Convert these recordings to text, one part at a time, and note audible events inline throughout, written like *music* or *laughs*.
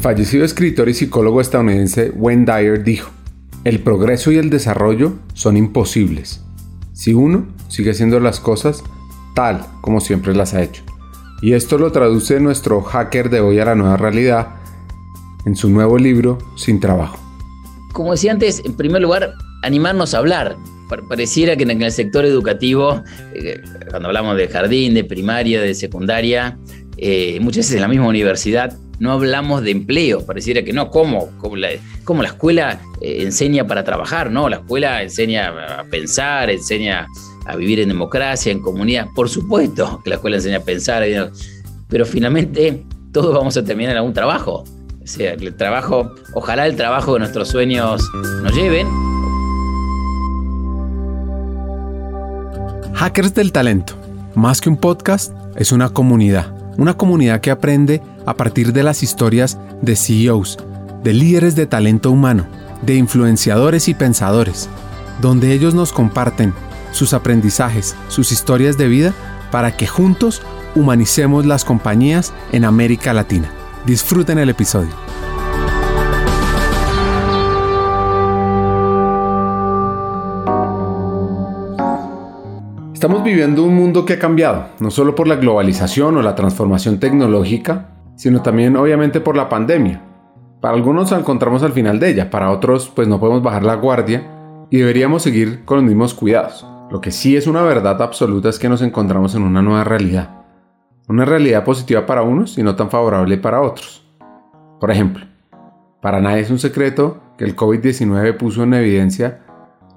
fallecido escritor y psicólogo estadounidense Wayne Dyer dijo, el progreso y el desarrollo son imposibles si uno sigue haciendo las cosas tal como siempre las ha hecho. Y esto lo traduce nuestro hacker de hoy a la nueva realidad en su nuevo libro Sin Trabajo. Como decía antes, en primer lugar, animarnos a hablar. Pareciera que en el sector educativo, eh, cuando hablamos de jardín, de primaria, de secundaria, eh, muchas veces en la misma universidad, no hablamos de empleo, pareciera que no, ¿cómo? Como la, la escuela eh, enseña para trabajar, ¿no? La escuela enseña a pensar, enseña a vivir en democracia, en comunidad. Por supuesto que la escuela enseña a pensar, pero finalmente todos vamos a terminar en algún trabajo. O sea, el trabajo, ojalá el trabajo de nuestros sueños nos lleven. Hackers del Talento, más que un podcast, es una comunidad una comunidad que aprende a partir de las historias de CEOs, de líderes de talento humano, de influenciadores y pensadores, donde ellos nos comparten sus aprendizajes, sus historias de vida, para que juntos humanicemos las compañías en América Latina. Disfruten el episodio. Estamos viviendo un mundo que ha cambiado, no solo por la globalización o la transformación tecnológica, sino también obviamente por la pandemia. Para algunos nos encontramos al final de ella, para otros pues no podemos bajar la guardia y deberíamos seguir con los mismos cuidados. Lo que sí es una verdad absoluta es que nos encontramos en una nueva realidad. Una realidad positiva para unos y no tan favorable para otros. Por ejemplo, para nadie es un secreto que el COVID-19 puso en evidencia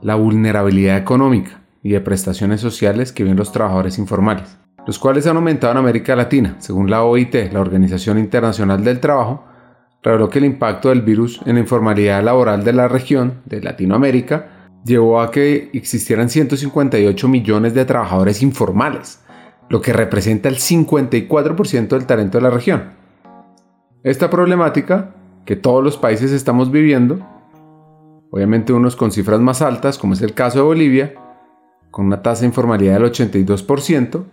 la vulnerabilidad económica y de prestaciones sociales que viven los trabajadores informales, los cuales han aumentado en América Latina. Según la OIT, la Organización Internacional del Trabajo, reveló que el impacto del virus en la informalidad laboral de la región de Latinoamérica llevó a que existieran 158 millones de trabajadores informales, lo que representa el 54% del talento de la región. Esta problemática, que todos los países estamos viviendo, obviamente unos con cifras más altas, como es el caso de Bolivia, con una tasa de informalidad del 82%,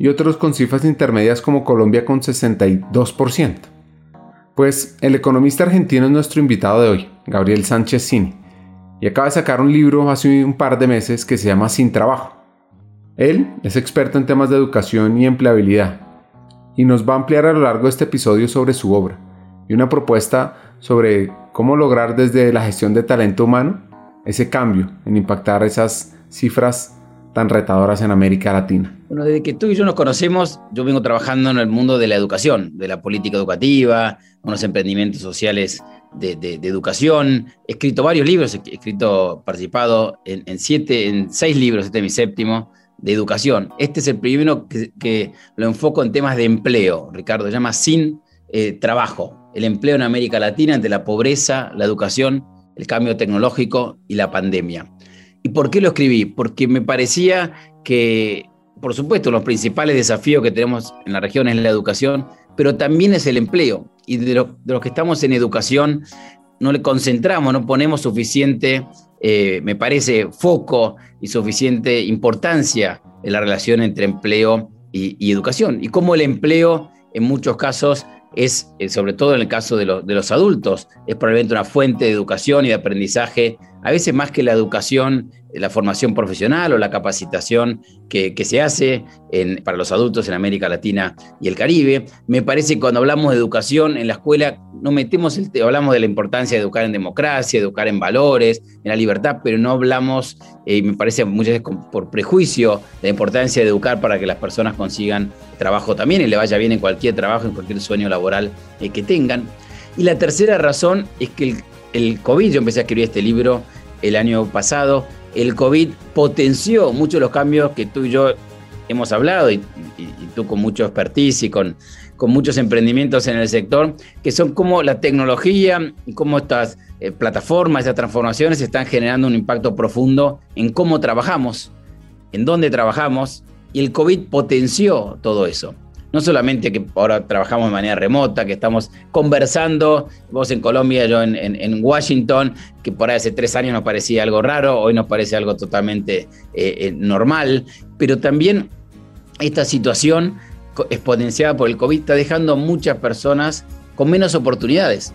y otros con cifras intermedias como Colombia con 62%. Pues el economista argentino es nuestro invitado de hoy, Gabriel Sánchez Cini, y acaba de sacar un libro hace un par de meses que se llama Sin Trabajo. Él es experto en temas de educación y empleabilidad, y nos va a ampliar a lo largo de este episodio sobre su obra y una propuesta sobre cómo lograr desde la gestión de talento humano ese cambio en impactar esas cifras tan retadoras en América Latina? Bueno, desde que tú y yo nos conocemos, yo vengo trabajando en el mundo de la educación, de la política educativa, unos emprendimientos sociales de, educación. He escrito varios libros, he escrito, participado en, siete, en seis libros, este es mi séptimo, de educación. Este es el primero que, lo enfoco en temas de empleo, Ricardo, se llama Sin eh, Trabajo, el empleo en América Latina entre la pobreza, la educación, el cambio tecnológico y la pandemia. ¿Y por qué lo escribí? Porque me parecía que, por supuesto, los principales desafíos que tenemos en la región es la educación, pero también es el empleo. Y de, los que estamos en educación, no le concentramos, no ponemos suficiente, eh, me parece, foco y suficiente importancia en la relación entre empleo y, educación. Y cómo el empleo, en muchos casos, es, eh, sobre todo en el caso de, de los adultos, es probablemente una fuente de educación y de aprendizaje a veces más que la educación, la formación profesional o la capacitación que, se hace para los adultos en América Latina y el Caribe. Me parece que cuando hablamos de educación en la escuela, no metemos el, hablamos de la importancia de educar en democracia, educar en valores, en la libertad, pero no hablamos, y eh, me parece muchas veces por prejuicio, la importancia de educar para que las personas consigan trabajo también y le vaya bien en cualquier trabajo, en cualquier sueño laboral eh, que tengan. Y la tercera razón es que el el COVID, yo empecé a escribir este libro el año pasado, el COVID potenció muchos de los cambios que tú y yo hemos hablado, y, tú con mucho expertise y con, muchos emprendimientos en el sector, que son como la tecnología y cómo estas eh, plataformas, estas transformaciones están generando un impacto profundo en cómo trabajamos, en dónde trabajamos, y el COVID potenció todo eso no solamente que ahora trabajamos de manera remota, que estamos conversando, vos en Colombia, yo en, Washington, que por hace tres años nos parecía algo raro, hoy nos parece algo totalmente eh, eh, normal, pero también esta situación exponenciada por el COVID está dejando a muchas personas con menos oportunidades.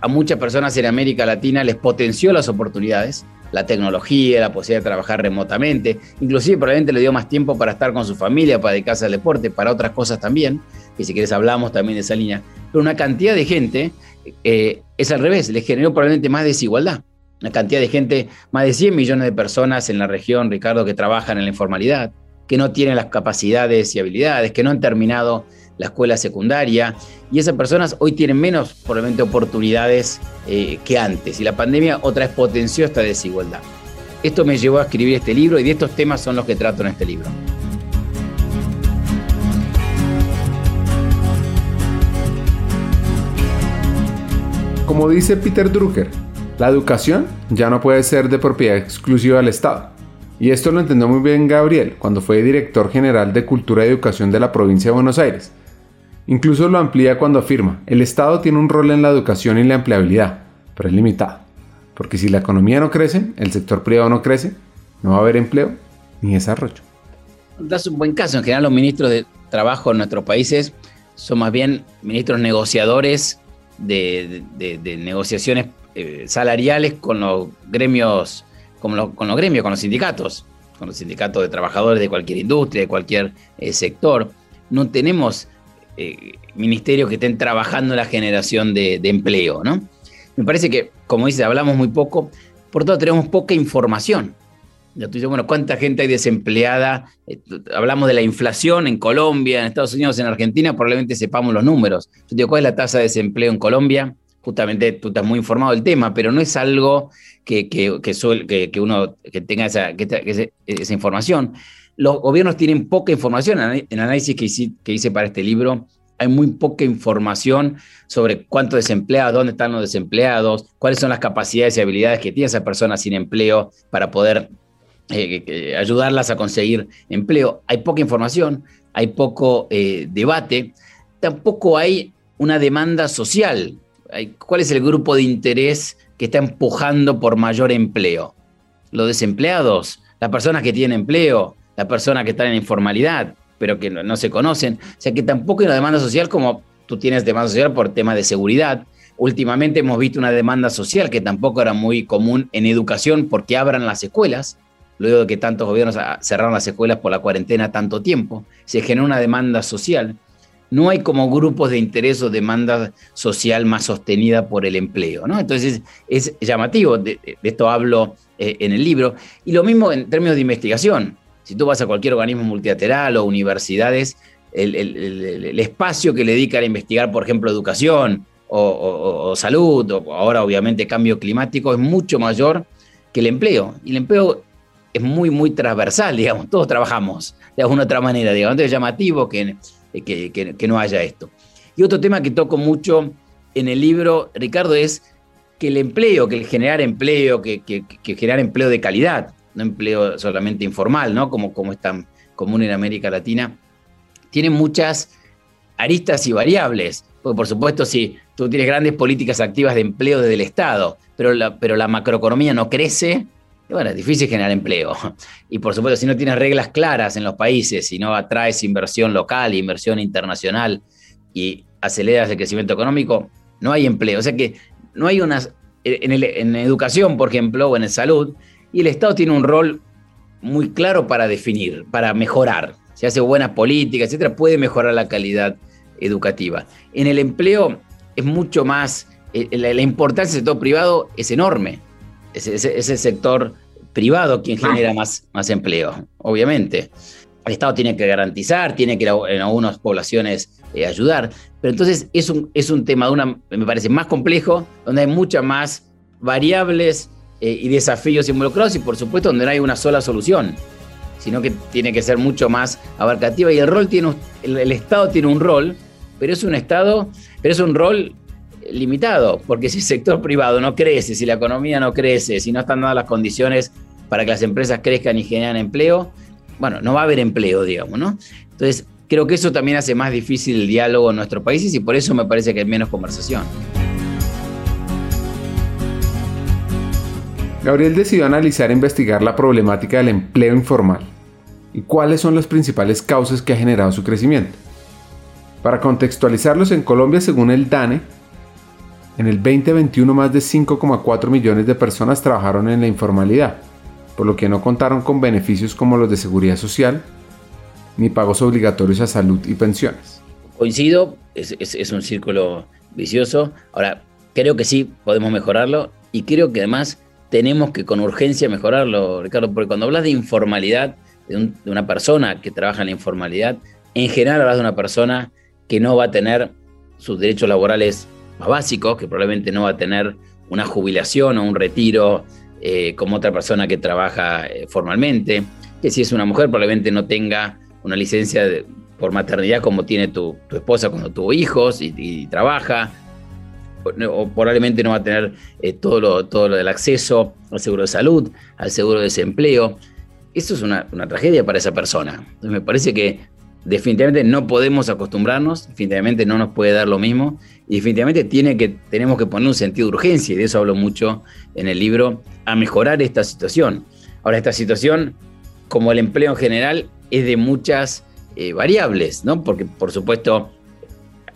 A muchas personas en América Latina les potenció las oportunidades, la tecnología, la posibilidad de trabajar remotamente, inclusive probablemente le dio más tiempo para estar con su familia, para dedicarse al deporte, para otras cosas también, que si quieres hablamos también de esa línea. Pero una cantidad de gente eh, es al revés, les generó probablemente más desigualdad. Una cantidad de gente, más de 100 millones de personas en la región, Ricardo, que trabajan en la informalidad, que no tienen las capacidades y habilidades, que no han terminado la escuela secundaria, y esas personas hoy tienen menos probablemente oportunidades eh, que antes, y la pandemia otra vez potenció esta desigualdad. Esto me llevó a escribir este libro y de estos temas son los que trato en este libro. Como dice Peter Drucker, la educación ya no puede ser de propiedad exclusiva del Estado. Y esto lo entendió muy bien Gabriel cuando fue director general de Cultura y Educación de la provincia de Buenos Aires. Incluso lo amplía cuando afirma, el Estado tiene un rol en la educación y la empleabilidad, pero es limitado. Porque si la economía no crece, el sector privado no crece, no va a haber empleo ni desarrollo. Das un buen caso. En general los ministros de trabajo en nuestros países son más bien ministros negociadores de, negociaciones eh, salariales con los gremios, con, los gremios, con los sindicatos, con los sindicatos de trabajadores de cualquier industria, de cualquier eh, sector. No tenemos eh, ministerios que estén trabajando la generación de, empleo, ¿no? Me parece que, como dice, hablamos muy poco, por todo tenemos poca información. Ya tú dices, bueno, ¿cuánta gente hay desempleada? hablamos de la inflación en Colombia, en Estados Unidos, en Argentina, probablemente sepamos los números. Yo digo, ¿cuál es la tasa de desempleo en Colombia? justamente tú estás muy informado del tema, pero no es algo que, que, que, uno que tenga esa, esa, información. Los gobiernos tienen poca información. En el análisis que hice, para este libro, hay muy poca información sobre cuántos desempleados, dónde están los desempleados, cuáles son las capacidades y habilidades que tiene esa persona sin empleo para poder eh, ayudarlas a conseguir empleo. Hay poca información, hay poco eh, debate, tampoco hay una demanda social ¿Cuál es el grupo de interés que está empujando por mayor empleo? Los desempleados, las personas que tienen empleo, las personas que están en informalidad, pero que no, se conocen. O sea que tampoco hay una demanda social como tú tienes demanda social por temas de seguridad. Últimamente hemos visto una demanda social que tampoco era muy común en educación porque abran las escuelas. Luego de que tantos gobiernos cerraron las escuelas por la cuarentena tanto tiempo, se generó una demanda social no hay como grupos de interés o demanda social más sostenida por el empleo. Entonces es llamativo, de, esto hablo eh, en el libro, y lo mismo en términos de investigación. Si tú vas a cualquier organismo multilateral o universidades, el, espacio que le dedican a investigar, por ejemplo, educación o, salud, o ahora obviamente cambio climático, es mucho mayor que el empleo. Y el empleo es muy, muy transversal, digamos, todos trabajamos de alguna otra manera, digamos. Entonces es llamativo que eh, que, no haya esto. Y otro tema que toco mucho en el libro, Ricardo, es que el empleo, que el generar empleo, que, generar empleo de calidad, no empleo solamente informal, ¿no? Como, como es tan común en América Latina, tiene muchas aristas y variables. Por supuesto, si tú tienes grandes políticas activas de empleo desde el Estado, pero la, pero la macroeconomía no crece, bueno, es difícil generar empleo. *laughs* Y por supuesto, si no tienes reglas claras en los países, si no atraes inversión local, inversión internacional y aceleras el crecimiento económico, no hay empleo. O sea que no hay unas... En, en educación, por ejemplo, o en salud, y el Estado tiene un rol muy claro para definir, para mejorar. Si hace buenas políticas, etcétera, puede mejorar la calidad educativa. En el empleo es mucho más, eh, la, importancia del sector privado es enorme es, ese sector privado quien ah. genera más, más empleo, obviamente. El Estado tiene que garantizar, tiene que en algunas poblaciones eh, ayudar, pero entonces es un, es un tema, de una, me parece, más complejo, donde hay muchas más variables eh, y desafíos involucrados y por supuesto donde no hay una sola solución, sino que tiene que ser mucho más abarcativa y el rol tiene, el, el Estado tiene un rol, pero es un Estado, pero es un rol limitado, porque si el sector privado no crece, si la economía no crece, si no están dadas las condiciones para que las empresas crezcan y generen empleo, bueno, no va a haber empleo, digamos, ¿no? Entonces, creo que eso también hace más difícil el diálogo en nuestros países y por eso me parece que hay menos conversación. Gabriel decidió analizar e investigar la problemática del empleo informal y cuáles son las principales causas que ha generado su crecimiento. Para contextualizarlos, en Colombia, según el DANE, en el 2021 más de 5,4 millones de personas trabajaron en la informalidad, por lo que no contaron con beneficios como los de seguridad social ni pagos obligatorios a salud y pensiones. Coincido, es, un círculo vicioso. Ahora, creo que sí podemos mejorarlo y creo que además tenemos que con urgencia mejorarlo, Ricardo, porque cuando hablas de informalidad, de, de una persona que trabaja en la informalidad, en general hablas de una persona que no va a tener sus derechos laborales más básicos, que probablemente no va a tener una jubilación o un retiro eh, como otra persona que trabaja eh, formalmente, que si es una mujer probablemente no tenga una licencia por maternidad como tiene tu, esposa cuando tuvo hijos y, trabaja, o, probablemente no va a tener eh, todo, lo, todo del acceso al seguro de salud, al seguro de desempleo. Esto es una, tragedia para esa persona. Entonces me parece que definitivamente no podemos acostumbrarnos, definitivamente no nos puede dar lo mismo y definitivamente tenemos que poner un sentido de urgencia, y de eso hablo mucho en el libro, a mejorar esta situación. Ahora, esta situación, como el empleo en general, es de muchas eh, variables, ¿no? Porque, por supuesto,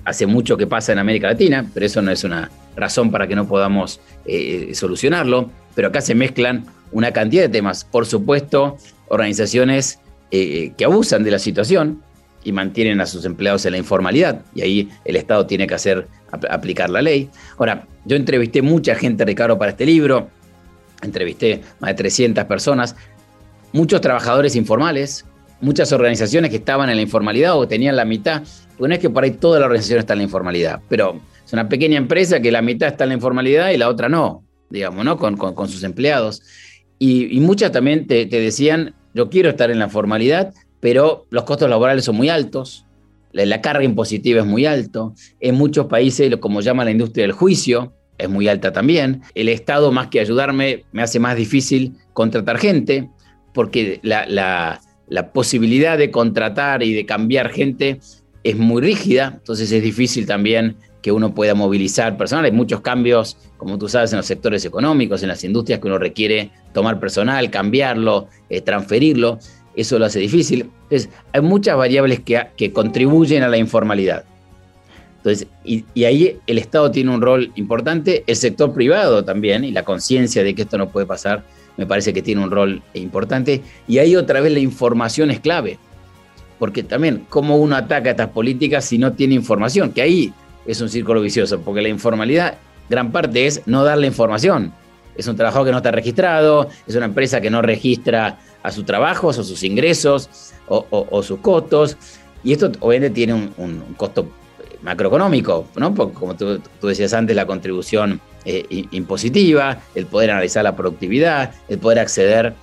hace mucho que pasa en América Latina, pero eso no es una razón para que no podamos eh, solucionarlo. Pero acá se mezclan una cantidad de temas. Por supuesto, organizaciones eh, que abusan de la situación, y mantienen a sus empleados en la informalidad. Y ahí el Estado tiene que hacer aplicar la ley. Ahora, yo entrevisté mucha gente, Ricardo, para este libro. Entrevisté más de 300 personas, muchos trabajadores informales, muchas organizaciones que estaban en la informalidad o tenían la mitad. Porque no es que por ahí toda la organización está en la informalidad, pero es una pequeña empresa que la mitad está en la informalidad y la otra no, digamos, ¿no? Con, con, sus empleados. Y, muchas también te, te decían, yo quiero estar en la formalidad, pero los costos laborales son muy altos, la, carga impositiva es muy alto, en muchos países, como llama la industria del juicio, es muy alta también. El Estado, más que ayudarme, me hace más difícil contratar gente, porque la, la, posibilidad de contratar y de cambiar gente es muy rígida, entonces es difícil también que uno pueda movilizar personal. Hay muchos cambios, como tú sabes, en los sectores económicos, en las industrias que uno requiere tomar personal, cambiarlo, eh, transferirlo eso lo hace difícil. Entonces, hay muchas variables que, que contribuyen a la informalidad. Entonces, y, ahí el Estado tiene un rol importante, el sector privado también, y la conciencia de que esto no puede pasar, me parece que tiene un rol importante. Y ahí otra vez la información es clave, porque también, ¿cómo uno ataca estas políticas si no tiene información? Que ahí es un círculo vicioso, porque la informalidad, gran parte es no dar la información. Es un trabajo que no está registrado, es una empresa que no registra a sus trabajos o sus ingresos o, sus costos. Y esto obviamente tiene un, costo macroeconómico, ¿no? Porque como tú, decías antes, la contribución eh, impositiva, el poder analizar la productividad, el poder acceder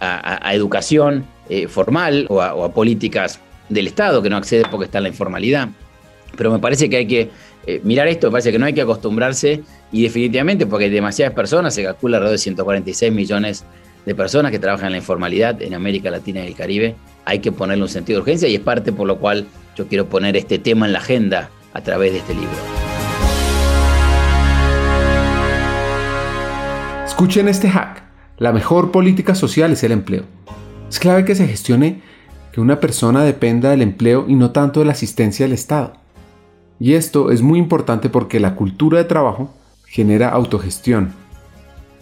a, educación eh, formal o a, políticas del Estado que no accede porque está en la informalidad. Pero me parece que hay que eh, mirar esto, me parece que no hay que acostumbrarse y definitivamente porque hay demasiadas personas, se calcula alrededor de 146 millones de personas que trabajan en la informalidad en América Latina y el Caribe, hay que ponerle un sentido de urgencia y es parte por lo cual yo quiero poner este tema en la agenda a través de este libro. Escuchen este hack. La mejor política social es el empleo. Es clave que se gestione que una persona dependa del empleo y no tanto de la asistencia del Estado. Y esto es muy importante porque la cultura de trabajo genera autogestión,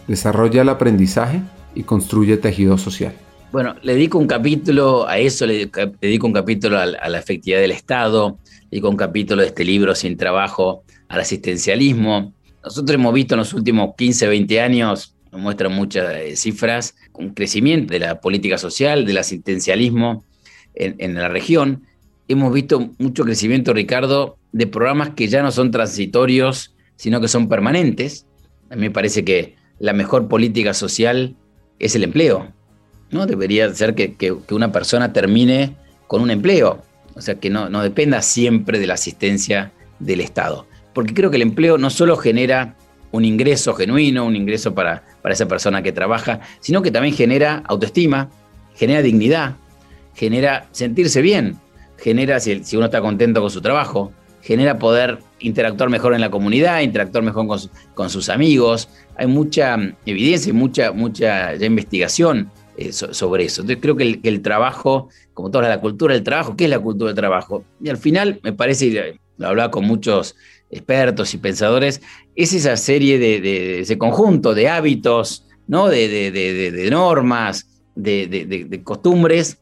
desarrolla el aprendizaje y construye tejido social. Bueno, le dedico un capítulo a eso, le dedico un capítulo a, la efectividad del Estado, le dedico un capítulo de este libro Sin Trabajo al asistencialismo. Nosotros hemos visto en los últimos 15, 20 años, nos muestran muchas eh, cifras, un crecimiento de la política social, del asistencialismo en, en la región. Hemos visto mucho crecimiento, Ricardo, de programas que ya no son transitorios, sino que son permanentes. A mí me parece que la mejor política social es el empleo. ¿no? Debería ser que, una persona termine con un empleo, o sea, que no, no, dependa siempre de la asistencia del Estado. Porque creo que el empleo no solo genera un ingreso genuino, un ingreso para, para esa persona que trabaja, sino que también genera autoestima, genera dignidad, genera sentirse bien, genera, si, uno está contento con su trabajo, genera poder interactuar mejor en la comunidad, interactuar mejor con, sus amigos. Hay mucha evidencia y mucha, mucha investigación eh, sobre eso. Entonces creo que el, trabajo, como toda la cultura del trabajo, ¿qué es la cultura del trabajo? Y al final me parece, lo hablaba con muchos expertos y pensadores, es esa serie de, ese conjunto de hábitos, ¿no? de, normas, de, costumbres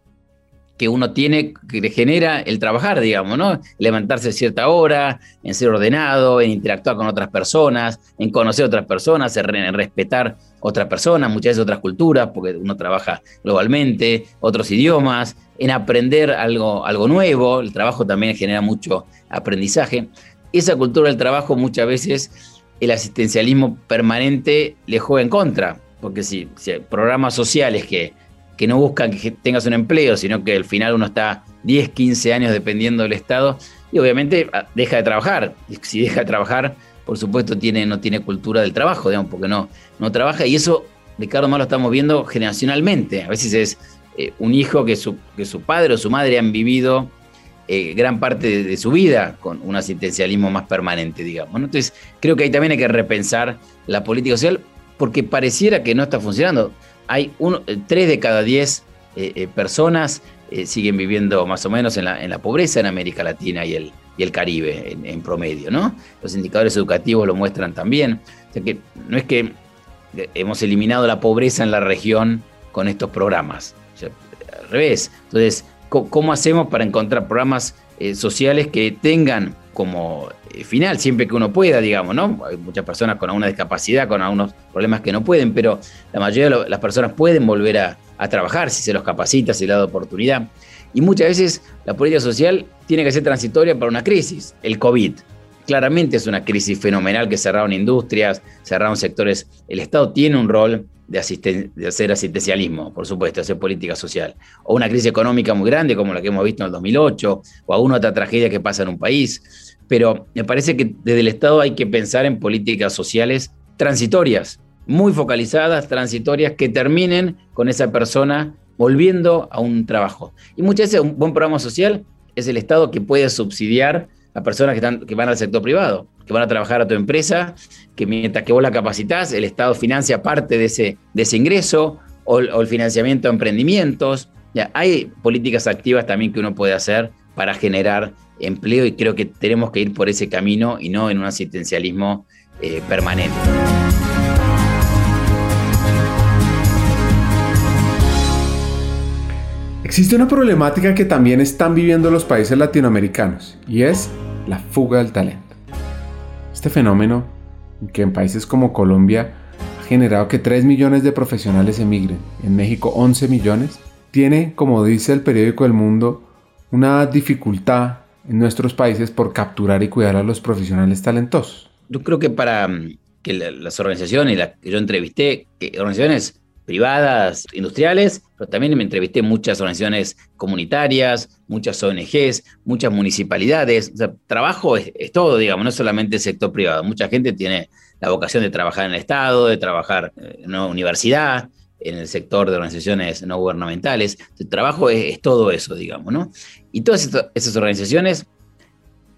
que uno tiene, que le genera el trabajar, digamos, ¿no? Levantarse a cierta hora, en ser ordenado, en interactuar con otras personas, en conocer otras personas, en, respetar otras personas, muchas veces otras culturas, porque uno trabaja globalmente, otros idiomas, en aprender algo, algo nuevo, el trabajo también genera mucho aprendizaje. Esa cultura del trabajo muchas veces el asistencialismo permanente le juega en contra, porque si, hay programas sociales que que no buscan que tengas un empleo, sino que al final uno está 10, 15 años dependiendo del Estado y obviamente ah, deja de trabajar. Si deja de trabajar, por supuesto tiene, no tiene cultura del trabajo, digamos, porque no, no trabaja y eso, Ricardo, más lo estamos viendo generacionalmente. A veces es eh, un hijo que su, que su padre o su madre han vivido eh, gran parte de, su vida con un asistencialismo más permanente, digamos. Entonces, creo que ahí también hay que repensar la política social porque pareciera que no está funcionando hay uno, eh, tres de cada diez eh, eh, personas siguen viviendo más o menos en la, pobreza en América Latina y el Caribe en, promedio, ¿no? Los indicadores educativos lo muestran también. O sea que no es que hemos eliminado la pobreza en la región con estos programas. al revés. Entonces, ¿cómo, hacemos para encontrar programas sociales que tengan como eh, final, siempre que uno pueda, digamos, ¿no? Hay muchas personas con alguna discapacidad, con algunos problemas que no pueden, pero la mayoría de las personas pueden volver a, trabajar si se los capacita, si le da oportunidad. Y muchas veces la política social tiene que ser transitoria para una crisis, el COVID. Claramente es una crisis fenomenal que cerraron industrias, cerraron sectores. El Estado tiene un rol de, hacer asistencialismo, por supuesto, hacer política social. O una crisis económica muy grande como la que hemos visto en el 2008, o alguna otra tragedia que pasa en un país pero me parece que desde el Estado hay que pensar en políticas sociales transitorias, muy focalizadas, transitorias, que terminen con esa persona volviendo a un trabajo. Y muchas veces un buen programa social es el Estado que puede subsidiar a personas que van al sector privado, que van a trabajar a tu empresa, que mientras que vos la capacitas, el Estado financia parte de ese, de ese ingreso o, el financiamiento de emprendimientos. Ya, hay políticas activas también que uno puede hacer para generar empleo y creo que tenemos que ir por ese camino y no en un asistencialismo eh, permanente. Existe una problemática que también están viviendo los países latinoamericanos y es la fuga del talento. Este fenómeno, que en países como Colombia ha generado que 3 millones de profesionales emigren, en México 11 millones, tiene, como dice el periódico El Mundo, una dificultad en nuestros países por capturar y cuidar a los profesionales talentosos? Yo creo que para mm, que las organizaciones que yo entrevisté, organizaciones privadas, industriales, pero también me entrevisté muchas organizaciones comunitarias, muchas ONGs, muchas municipalidades. Trabajo es, todo, digamos, no solamente el sector privado. Mucha gente tiene la vocación de trabajar en el Estado, de trabajar en una universidad, en el sector de organizaciones no gubernamentales. El trabajo es, todo eso, digamos, ¿no? Y todas esas organizaciones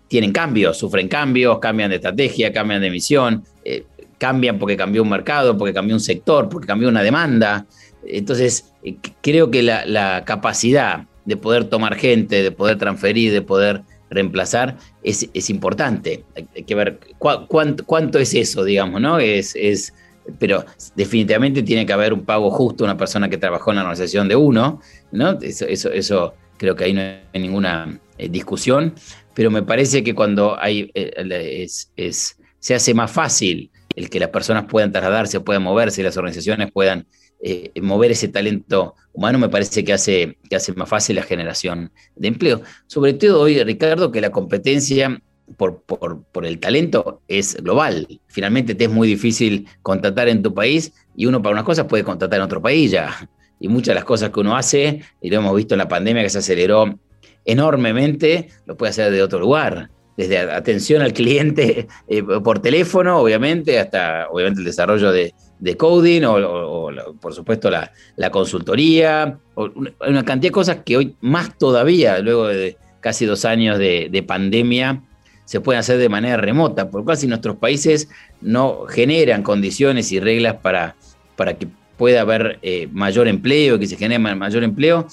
tienen cambios, sufren cambios, cambian de estrategia, cambian de misión, eh, cambian porque cambió un mercado, porque cambió un sector, porque cambió una demanda. Entonces, eh, creo que la, capacidad de poder tomar gente, de poder transferir, de poder reemplazar, es, importante. Hay que ver cuánto, es eso, digamos, ¿no? Es, es pero definitivamente tiene que haber un pago justo a una persona que trabajó en la organización de uno, ¿no? Eso, eso, creo que ahí no hay ninguna eh, discusión, pero me parece que cuando hay, eh, es, se hace más fácil el que las personas puedan trasladarse, puedan moverse, las organizaciones puedan eh, mover ese talento humano, me parece que hace, que más fácil la generación de empleo. Sobre todo hoy, Ricardo, que la competencia por, por, el talento es global. Finalmente te es muy difícil contratar en tu país y uno para unas cosas puede contratar en otro país ya. Y muchas de las cosas que uno hace, y lo hemos visto en la pandemia que se aceleró enormemente, lo puede hacer de otro lugar. Desde atención al cliente *laughs* eh, por teléfono, obviamente, hasta obviamente el desarrollo de, coding o, por supuesto la, consultoría, hay una cantidad de cosas que hoy más todavía, luego de casi dos años de, de pandemia, se pueden hacer de manera remota, por lo cual si nuestros países no generan condiciones y reglas para, para que pueda haber eh, mayor empleo, que se genere mayor empleo,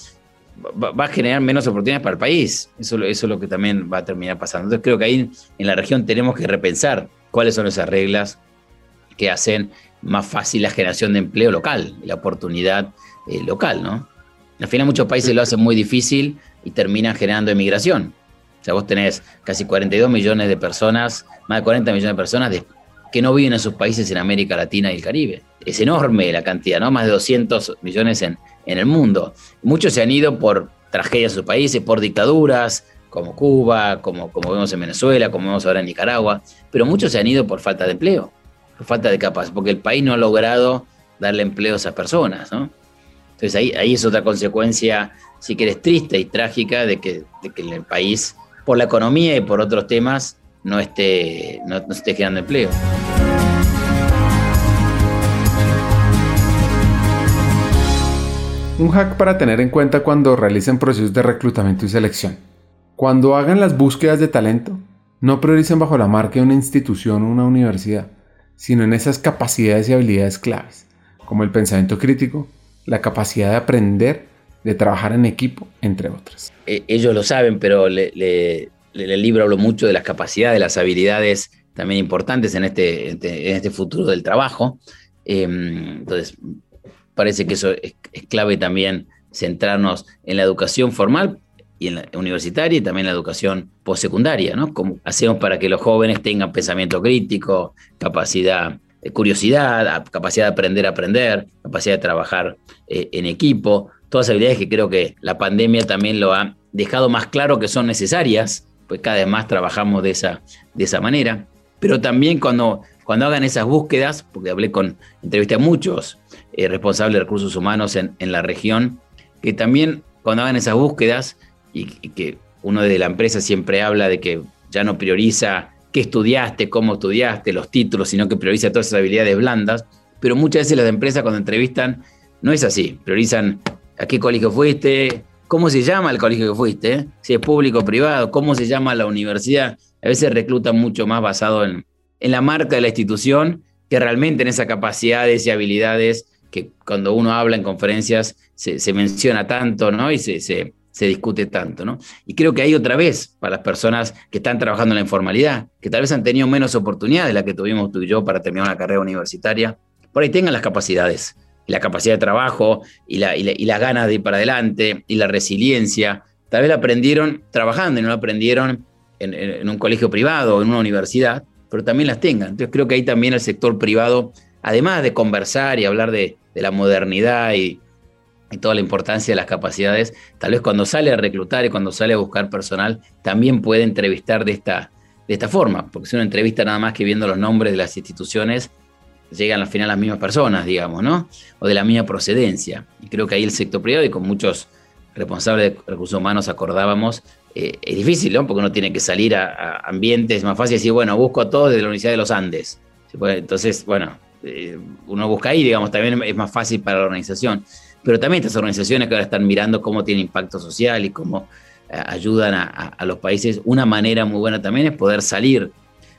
va, a generar menos oportunidades para el país. Eso, eso es lo que también va a terminar pasando. Entonces creo que ahí en la región tenemos que repensar cuáles son esas reglas que hacen más fácil la generación de empleo local la oportunidad eh, local, ¿no? Al final muchos países lo hacen muy difícil y terminan generando emigración. O sea, vos tenés casi 42 millones de personas, más de 40 millones de personas que no viven en sus países en América Latina y el Caribe. Es enorme la cantidad, ¿no? Más de 200 millones en, en el mundo. Muchos se han ido por tragedias de sus países, por dictaduras, como Cuba, como, como vemos en Venezuela, como vemos ahora en Nicaragua, pero muchos se han ido por falta de empleo, por falta de capacidad, porque el país no ha logrado darle empleo a esas personas, ¿no? Entonces ahí, ahí es otra consecuencia, si quieres, triste y trágica de que, de que el país, por la economía y por otros temas, no esté, no, no esté generando empleo. Un hack para tener en cuenta cuando realicen procesos de reclutamiento y selección. Cuando hagan las búsquedas de talento, no prioricen bajo la marca de una institución o una universidad, sino en esas capacidades y habilidades claves, como el pensamiento crítico, la capacidad de aprender, de trabajar en equipo, entre otras. E, ellos lo saben, pero le, el libro hablo mucho de las capacidades, de las habilidades también importantes en este, en este futuro del trabajo. Em, entonces, parece que eso es, clave también centrarnos en la educación formal y en la universitaria y también en la educación postsecundaria, ¿no? Como hacemos para que los jóvenes tengan pensamiento crítico, capacidad de curiosidad, capacidad de aprender a aprender, capacidad de trabajar eh, en equipo, todas habilidades que creo que la pandemia también lo ha dejado más claro que son necesarias, pues cada vez más trabajamos de esa, de esa manera, pero también cuando, cuando hagan esas búsquedas, porque hablé con, entrevisté a muchos eh, responsable de recursos humanos en, la región, que también cuando hagan esas búsquedas y, que uno de la empresa siempre habla de que ya no prioriza qué estudiaste, cómo estudiaste, los títulos, sino que prioriza todas esas habilidades blandas, pero muchas veces las empresas cuando entrevistan no es así, priorizan a qué colegio fuiste, cómo se llama el colegio que fuiste, si es público o privado, cómo se llama la universidad. A veces reclutan mucho más basado en, en la marca de la institución que realmente en esas capacidades y habilidades que cuando uno habla en conferencias se, menciona tanto, ¿no? Y se, se, discute tanto, ¿no? Y creo que hay otra vez para las personas que están trabajando en la informalidad, que tal vez han tenido menos oportunidades de las que tuvimos tú y yo para terminar una carrera universitaria, por ahí tengan las capacidades, la capacidad de trabajo, y, la, y, las ganas de ir para adelante, y la resiliencia. Tal vez la aprendieron trabajando y no la aprendieron en, en un colegio privado o en una universidad, pero también las tengan. Entonces creo que ahí también el sector privado, además de conversar y hablar de, la modernidad y, toda la importancia de las capacidades, tal vez cuando sale a reclutar y cuando sale a buscar personal, también puede entrevistar de esta, forma, porque si uno entrevista nada más que viendo los nombres de las instituciones, llegan al final las mismas personas, digamos, ¿no? O de la misma procedencia. Y creo que ahí el sector privado y con muchos responsables de recursos humanos acordábamos, eh, es difícil, ¿no? Porque uno tiene que salir a, ambientes, es más fácil decir, bueno, busco a todos de la Universidad de los Andes. Entonces, bueno, eh, uno busca ahí, digamos, también es más fácil para la organización. Pero también estas organizaciones que ahora están mirando cómo tiene impacto social y cómo eh, ayudan a, los países, una manera muy buena también es poder salir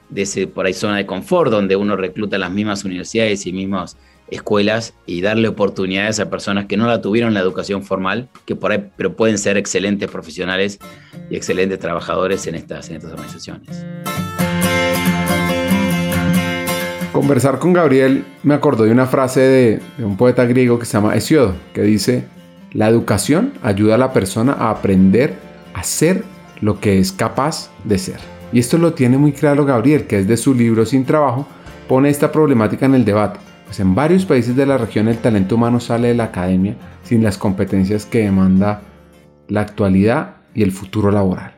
de ese por ahí zona de confort donde uno recluta las mismas universidades y mismas escuelas y darle oportunidades a personas que no la tuvieron la educación formal, que por ahí, pero pueden ser excelentes profesionales y excelentes trabajadores en estas, en estas organizaciones. Conversar con Gabriel me acordó de una frase de, un poeta griego que se llama Hesiodo, que dice, la educación ayuda a la persona a aprender a ser lo que es capaz de ser. Y esto lo tiene muy claro Gabriel, que es de su libro Sin Trabajo, pone esta problemática en el debate. Pues en varios países de la región el talento humano sale de la academia sin las competencias que demanda la actualidad y el futuro laboral.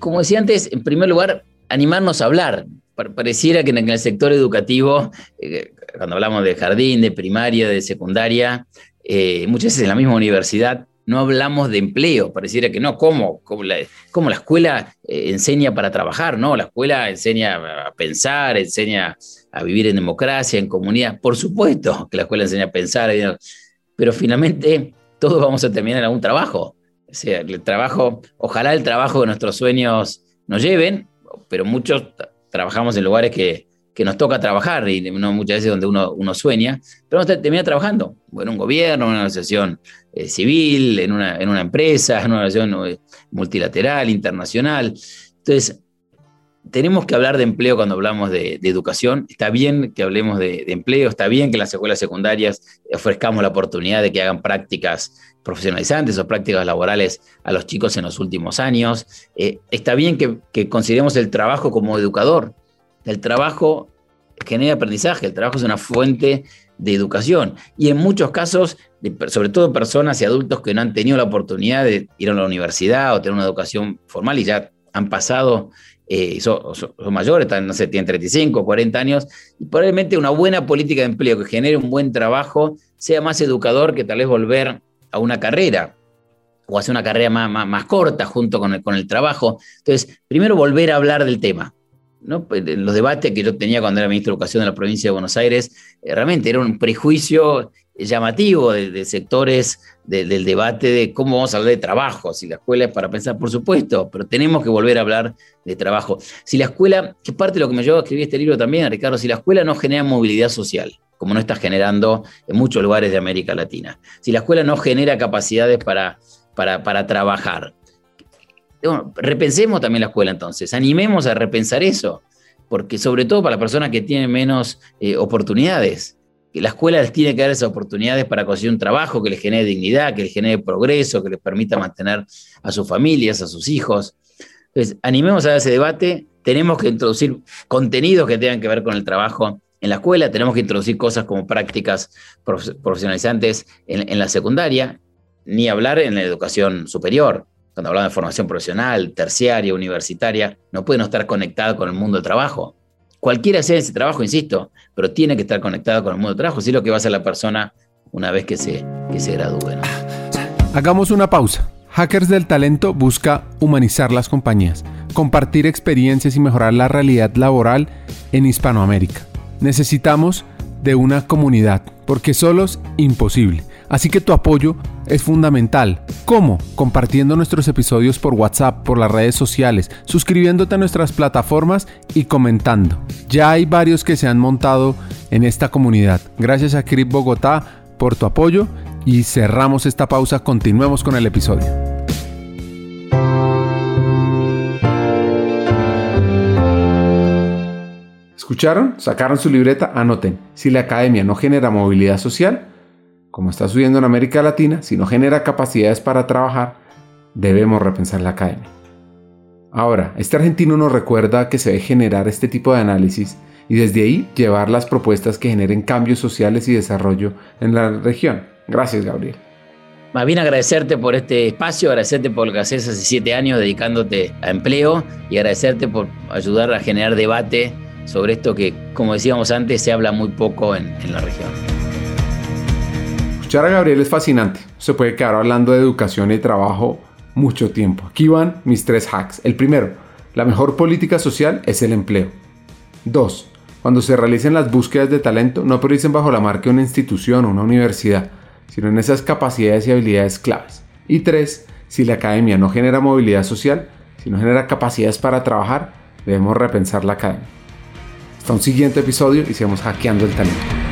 Como decía antes, en primer lugar, animarnos a hablar, pareciera que en el sector educativo, eh, cuando hablamos de jardín, de primaria, de secundaria, eh, muchas veces en la misma universidad no hablamos de empleo, pareciera que no, ¿cómo? Como la, la escuela eh, enseña para trabajar, ¿no? La escuela enseña a pensar, enseña a vivir en democracia, en comunidad. Por supuesto que la escuela enseña a pensar, pero finalmente todos vamos a terminar en algún trabajo. O sea, el trabajo, ojalá el trabajo de nuestros sueños nos lleven, pero muchos trabajamos en lugares que, que nos toca trabajar, y no muchas veces donde uno, uno sueña, pero uno termina trabajando en un gobierno, en una asociación eh, civil, en una, en una empresa, en una organización eh, multilateral, internacional. Entonces, tenemos que hablar de empleo cuando hablamos de, educación. Está bien que hablemos de, empleo, está bien que las escuelas secundarias ofrezcamos la oportunidad de que hagan prácticas profesionalizantes o prácticas laborales a los chicos en los últimos años. Eh, está bien que, consideremos el trabajo como educador. El trabajo genera aprendizaje, el trabajo es una fuente de educación. Y en muchos casos, sobre todo personas y adultos que no han tenido la oportunidad de ir a la universidad o tener una educación formal y ya han pasado eh, son, mayores, no sé, tienen 35, 40 años, y probablemente una buena política de empleo que genere un buen trabajo sea más educador que tal vez volver a una carrera o hacer una carrera más, más, corta junto con el, con el, trabajo. Entonces, primero volver a hablar del tema. ¿no? Pues, los debates que yo tenía cuando era ministro de Educación de la provincia de Buenos Aires, eh, realmente era un prejuicio llamativo de, sectores del debate de cómo vamos a hablar de trabajo, si la escuela es para pensar, por supuesto, pero tenemos que volver a hablar de trabajo. Si la escuela, que parte de lo que me llevó a escribir este libro también, Ricardo, si la escuela no genera movilidad social, como no está generando en muchos lugares de América Latina, si la escuela no genera capacidades para, para, trabajar, repensemos también la escuela entonces, animemos a repensar eso, porque sobre todo para las personas que tienen menos eh, oportunidades que la escuela les tiene que dar esas oportunidades para conseguir un trabajo que les genere dignidad, que les genere progreso, que les permita mantener a sus familias, a sus hijos. Entonces, animemos a ese debate. Tenemos que introducir contenidos que tengan que ver con el trabajo en la escuela, tenemos que introducir cosas como prácticas profesionalizantes en, la secundaria, ni hablar en la educación superior. Cuando hablamos de formación profesional, terciaria, universitaria, no pueden estar conectados con el mundo del trabajo cualquiera sea ese trabajo, insisto, pero tiene que estar conectado con el mundo del trabajo, si es lo que va a hacer la persona una vez que se, que se gradúe. Hagamos una pausa. Hackers del Talento busca humanizar las compañías, compartir experiencias y mejorar la realidad laboral en Hispanoamérica. Necesitamos de una comunidad, porque solos imposible. Así que tu apoyo es fundamental. ¿Cómo? Compartiendo nuestros episodios por WhatsApp, por las redes sociales, suscribiéndote a nuestras plataformas y comentando. Ya hay varios que se han montado en esta comunidad. Gracias a Crip Bogotá por tu apoyo y cerramos esta pausa. Continuemos con el episodio. ¿Escucharon? ¿Sacaron su libreta? Anoten. Si la academia no genera movilidad social, como está sucediendo en América Latina, si no genera capacidades para trabajar, debemos repensar la academia. Ahora, este argentino nos recuerda que se debe generar este tipo de análisis y desde ahí llevar las propuestas que generen cambios sociales y desarrollo en la región. Gracias, Gabriel. Más bien agradecerte por este espacio, agradecerte por lo que haces hace siete años dedicándote a empleo y agradecerte por ayudar a generar debate sobre esto que, como decíamos antes, se habla muy poco en, en la región. Escuchar a Gabriel es fascinante. Se puede quedar hablando de educación y trabajo mucho tiempo. Aquí van mis tres hacks. El primero, la mejor política social es el empleo. Dos, cuando se realicen las búsquedas de talento, no prioricen bajo la marca una institución o una universidad, sino en esas capacidades y habilidades claves. Y tres, si la academia no genera movilidad social, si no genera capacidades para trabajar, debemos repensar la academia. Hasta un siguiente episodio y sigamos hackeando el talento.